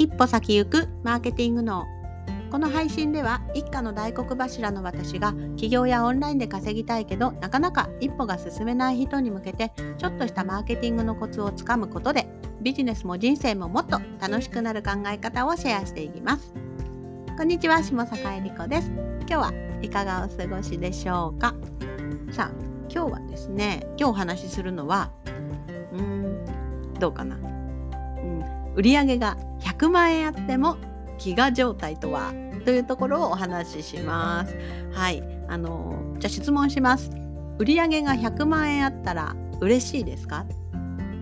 一歩先行くマーケティング脳。この配信では一家の大黒柱の私が起業やオンラインで稼ぎたいけどなかなか一歩が進めない人に向けてちょっとしたマーケティングのコツをつかむことでビジネスも人生ももっと楽しくなる考え方をシェアしていきます。こんにちは下坂恵理子です。今日はいかがお過ごしでしょうか？さあ今日はですね今日お話しするのはうーんどうかな、売上が100万円あっても飢餓状態とはというところをお話しします。はい、あのじゃあ質問します。売上が100万円あったら嬉しいですか？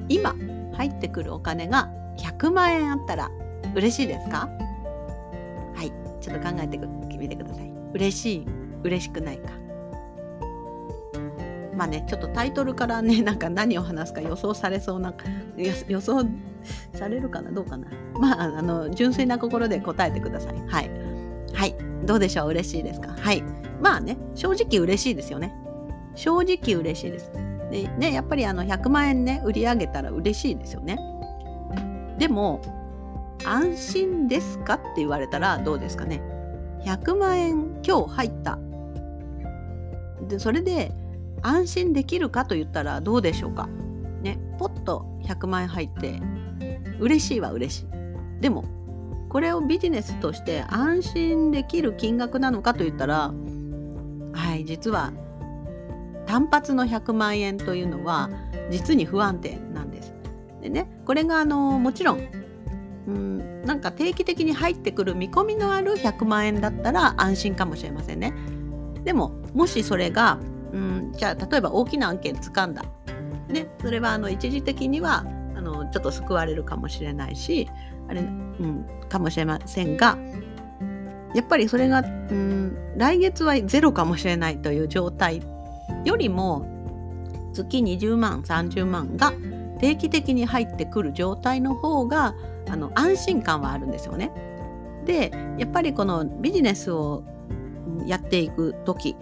今入ってくるお金が100万円あったら嬉しいですか？はい、ちょっと考えてみてください。嬉しい、嬉しくないか。まあね、ちょっとタイトルからね、なんか何を話すか予想されそうな、予想されるかなどうかなまあ、あの、純粋な心で答えてください。はい。はい。どうでしょう？嬉しいですか？はい。まあね、正直嬉しいですよね。正直嬉しいです。でね、やっぱりあの100万円ね、売り上げたら嬉しいですよね。でも、安心ですかって言われたらどうですかね。100万円今日入った。で、それで安心できるかと言ったらどうでしょうか。ね、ポッと100万円入って嬉しいは嬉しい。でもこれをビジネスとして安心できる金額なのかと言ったらはい実は単発の100万円というのは実に不安定なんです。でねこれがあのもちろんうんなんか定期的に入ってくる見込みのある100万円だったら安心かもしれませんね。でももしそれがうんじゃあ例えば大きな案件掴んだ、ね、それはあの一時的にはあのちょっと救われるかもしれないしあれ、うん、かもしれませんがやっぱりそれが、うん、来月はゼロかもしれないという状態よりも月20万30万が定期的に入ってくる状態の方があの安心感はあるんですよね。でやっぱりこのビジネスをやっていく時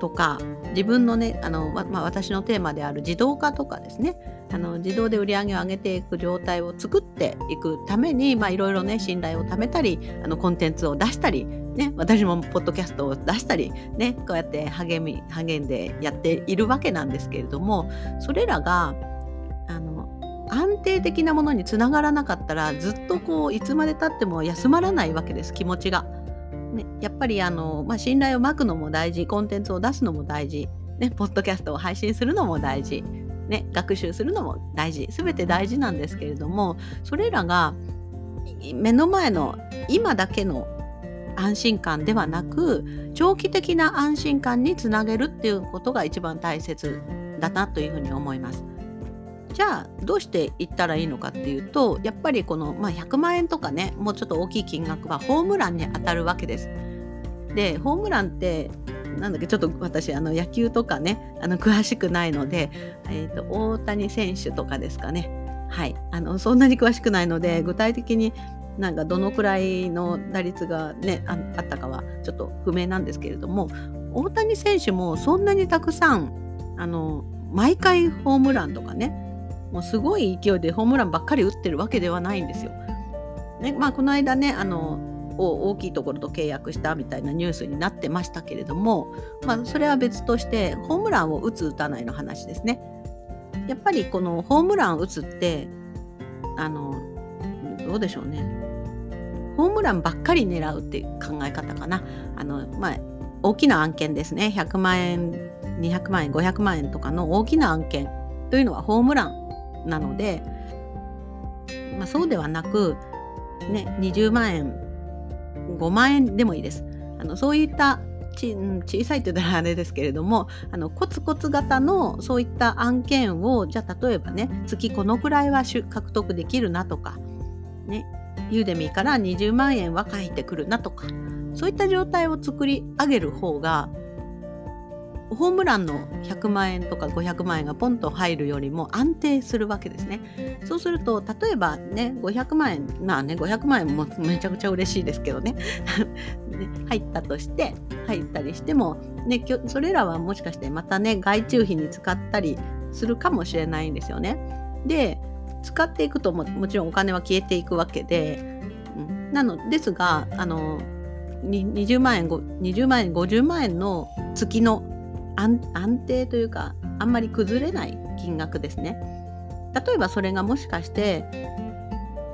とか自分のねあの、まあ、私のテーマである自動化とかですねあの自動で売り上げを上げていく状態を作っていくためにいろいろね信頼を貯めたりあのコンテンツを出したり、ね、私もポッドキャストを出したり、ね、こうやって励み励んでやっているわけなんですけれどもそれらがあの安定的なものにつながらなかったらずっとこういつまでたっても休まらないわけです気持ちが。やっぱりあの、まあ、信頼をまくのも大事コンテンツを出すのも大事、ね、ポッドキャストを配信するのも大事、ね、学習するのも大事全て大事なんですけれどもそれらが目の前の今だけの安心感ではなく長期的な安心感につなげるっていうことが一番大切だなというふうに思います。じゃあどうしていったらいいのかっていうとやっぱりこの、まあ、100万円とかねもうちょっと大きい金額はホームランに当たるわけです。でホームランってなんだっけちょっと私あの野球とかねあの詳しくないので、えーと、大谷選手とかですかね。はい。あのそんなに詳しくないので具体的になんかどのくらいの打率がねあったかはちょっと不明なんですけれども大谷選手もそんなにたくさんあの毎回ホームランとかねもうすごい勢いでホームランばっかり打ってるわけではないんですよ。ねまあ、この間ねあのを大きいところと契約したみたいなニュースになってましたけれども、まあ、それは別としてホームランを打つ打たないの話ですね。やっぱりこのホームラン打つってあのどうでしょうねホームランばっかり狙うっていう考え方かな。あのまあ大きな案件ですね100万円200万円500万円とかの大きな案件というのはホームランなので、まあ、そうではなく、ね、20万円5万円でもいいです。あのそういったち小さいというのはあれですけれどもあのコツコツ型のそういった案件をじゃあ例えばね月このくらいは獲得できるなとかねユーデミーから20万円は返ってくるなとかそういった状態を作り上げる方がホームランの100万円とか500万円がポンと入るよりも安定するわけですね。そうすると例えばね500万円まあね500万円もめちゃくちゃ嬉しいですけどね 入ったとして入ったりしても、ね、それらはもしかしてまたね外注費に使ったりするかもしれないんですよね。で使っていくとももちろんお金は消えていくわけで、うなのですがあの20万円20万円50万円の月の安定というかあんまり崩れない金額ですね。例えばそれがもしかして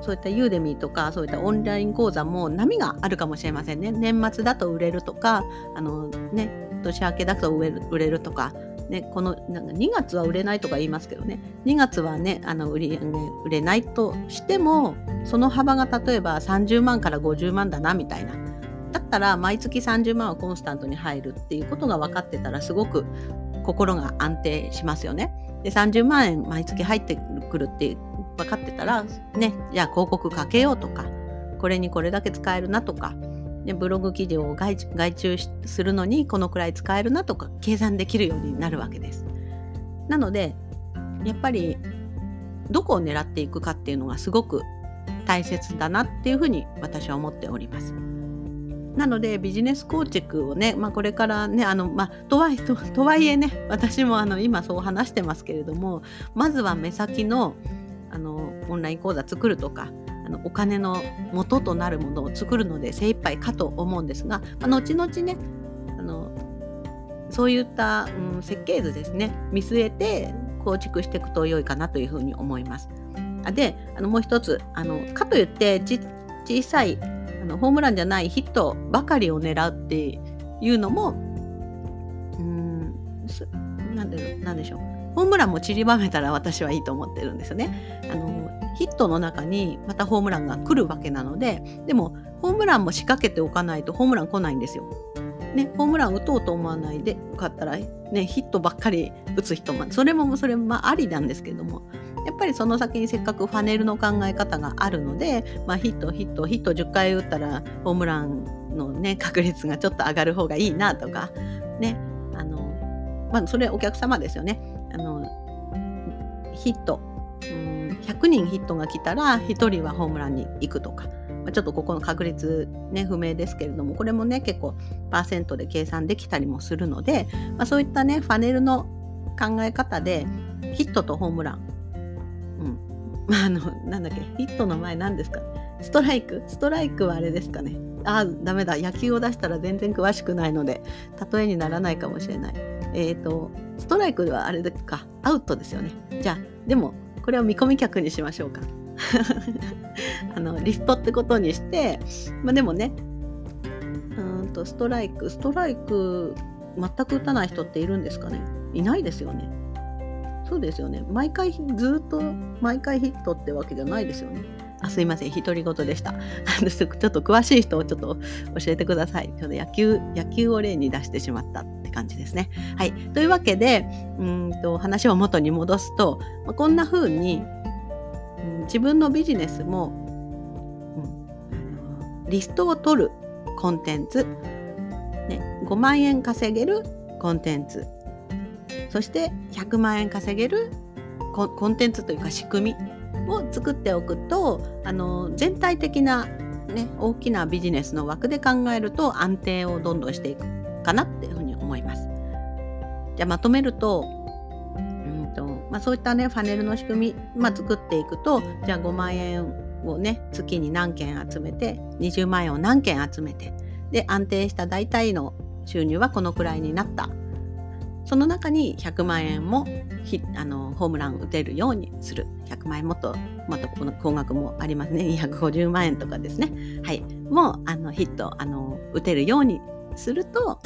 そういったユーデミーとかそういったオンライン講座も波があるかもしれませんね。年末だと売れるとかあの、ね、年明けだと売れるとか、ね、このなんか2月は売れないとか言いますけどね2月はねあの売り、ね、売れないとしてもその幅が例えば30万から50万だなみたいなだったら毎月30万はコンスタントに入るっていうことが分かってたらすごく心が安定しますよね。で30万円毎月入ってくるって分かってたらねじゃあ広告かけようとかこれにこれだけ使えるなとか、ね、ブログ記事を外注するのにこのくらい使えるなとか計算できるようになるわけです。なのでやっぱりどこを狙っていくかっていうのがすごく大切だなっていうふうに私は思っております。なのでビジネス構築をね、まあ、これからねあの、まあ、とはいととはいえね私もあの今そう話してますけれどもまずは目先のあのオンライン講座作るとかあのお金の元となるものを作るので精一杯かと思うんですが、まあ、後々ねあのそういった、うん、設計図ですね見据えて構築していくと良いかなというふうに思います。であのもう一つあのかといって小さいあのホームランじゃないヒットばかりを狙うっていうのもうんなんでなんでしょうホームランも散りばめたら私はいいと思ってるんですよね。あのヒットの中にまたホームランが来るわけなのででもホームランも仕掛けておかないとホームラン来ないんですよ。ね、ホームラン打とうと思わないでよかったら、ね、ヒットばっかり打つ人もそれもそれもまあありなんですけどもやっぱりその先にせっかくファネルの考え方があるので、まあ、ヒットヒットヒット10回打ったらホームランの、ね、確率がちょっと上がる方がいいなとかねあの、まあ、それお客様ですよね。あのヒットうん100人ヒットが来たら1人はホームランに行くとか。ちょっとここの確率ね不明ですけれどもこれもね結構パーセントで計算できたりもするので、まあ、そういったねファネルの考え方でヒットとホームラン まあ、あの、なんだっけ、ヒットの前何ですか？ストライク？ストライクはあれですかね。ああ、ダメだ。野球を出したら全然詳しくないので、例えにならないかもしれない。えっ、ー、と、ストライクはあれですか。アウトですよね。じゃあ、でも、これを見込み客にしましょうか。あの、リストってことにして、まあでもね、うんと、ストライク、ストライク、全く打たない人っているんですかね？いないですよね。そうですよね。毎回ずっと毎回ヒットってわけじゃないですよね。あすいません、独り言でした。ちょっと詳しい人をちょっと教えてください。ちょっと野球、野球を例に出してしまったって感じですね。はい。というわけで、うんと話を元に戻すと、まあ、こんな風に、うん、自分のビジネスも、うん、リストを取るコンテンツ、ね、5万円稼げるコンテンツそして100万円稼げるコンテンツというか仕組みを作っておくとあの全体的な、ね、大きなビジネスの枠で考えると安定をどんどんしていくかなっていうふうに思います。じゃあまとめると、まあ、そういったねファネルの仕組み、まあ、作っていくとじゃあ5万円をね月に何件集めて20万円を何件集めてで安定した大体の収入はこのくらいになった。その中に100万円もあのホームラン打てるようにする。100万円もっともっとこの高額もありますね。250万円とかですね。はい。もうあのヒットあの打てるようにすると、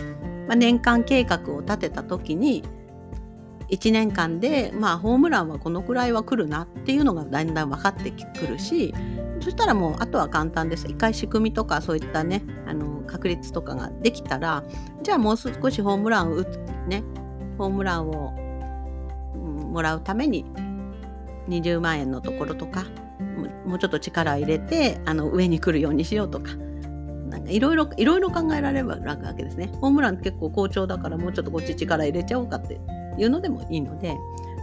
まあ、年間計画を立てた時に1年間で、まあ、ホームランはこのくらいは来るなっていうのがだんだん分かってくるしそしたらもうあとは簡単です。一回仕組みとかそういったねあの確率とかができたらじゃあもう少しホームランを打つねホームランを、もらうために20万円のところとかもうちょっと力を入れてあの上に来るようにしようとかいろいろいろいろ考えられるわけですね。ホームラン結構好調だからもうちょっとこっち力入れちゃおうかっていうのでもいいので、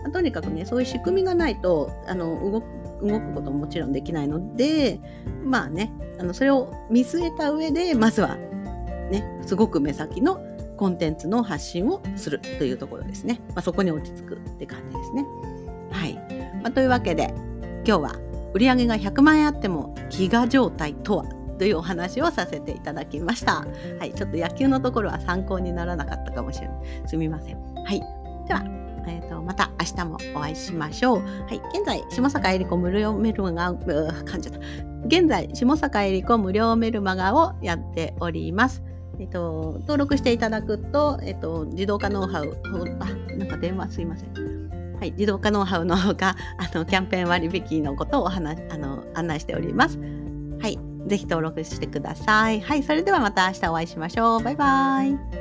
まあ、とにかくねそういう仕組みがないとあの動動くことももちろんできないのでまあねあのそれを見据えた上でまずはねすごく目先のコンテンツの発信をするというところですね。まあ、そこに落ち着くって感じですね。はい。まあ、というわけで今日は売上が100万円あっても飢餓状態とはというお話をさせていただきました。はい、ちょっと野球のところは参考にならなかったかもしれない。すみません。はい。では、えーと、また明日もお会いしましょう。はい、現在、下坂えり子無料メルマガ、噛んじゃった。現在、下坂えり子無料メルマガをやっております。えっと、登録していただくと、えっと、自動化ノウハウ、あ、なんか電話すいません。はい、自動化ノウハウのほか、あの、キャンペーン割引のことをお話、あの、案内しております。はい、ぜひ登録してください。はい、それではまた明日お会いしましょう。バイバイ。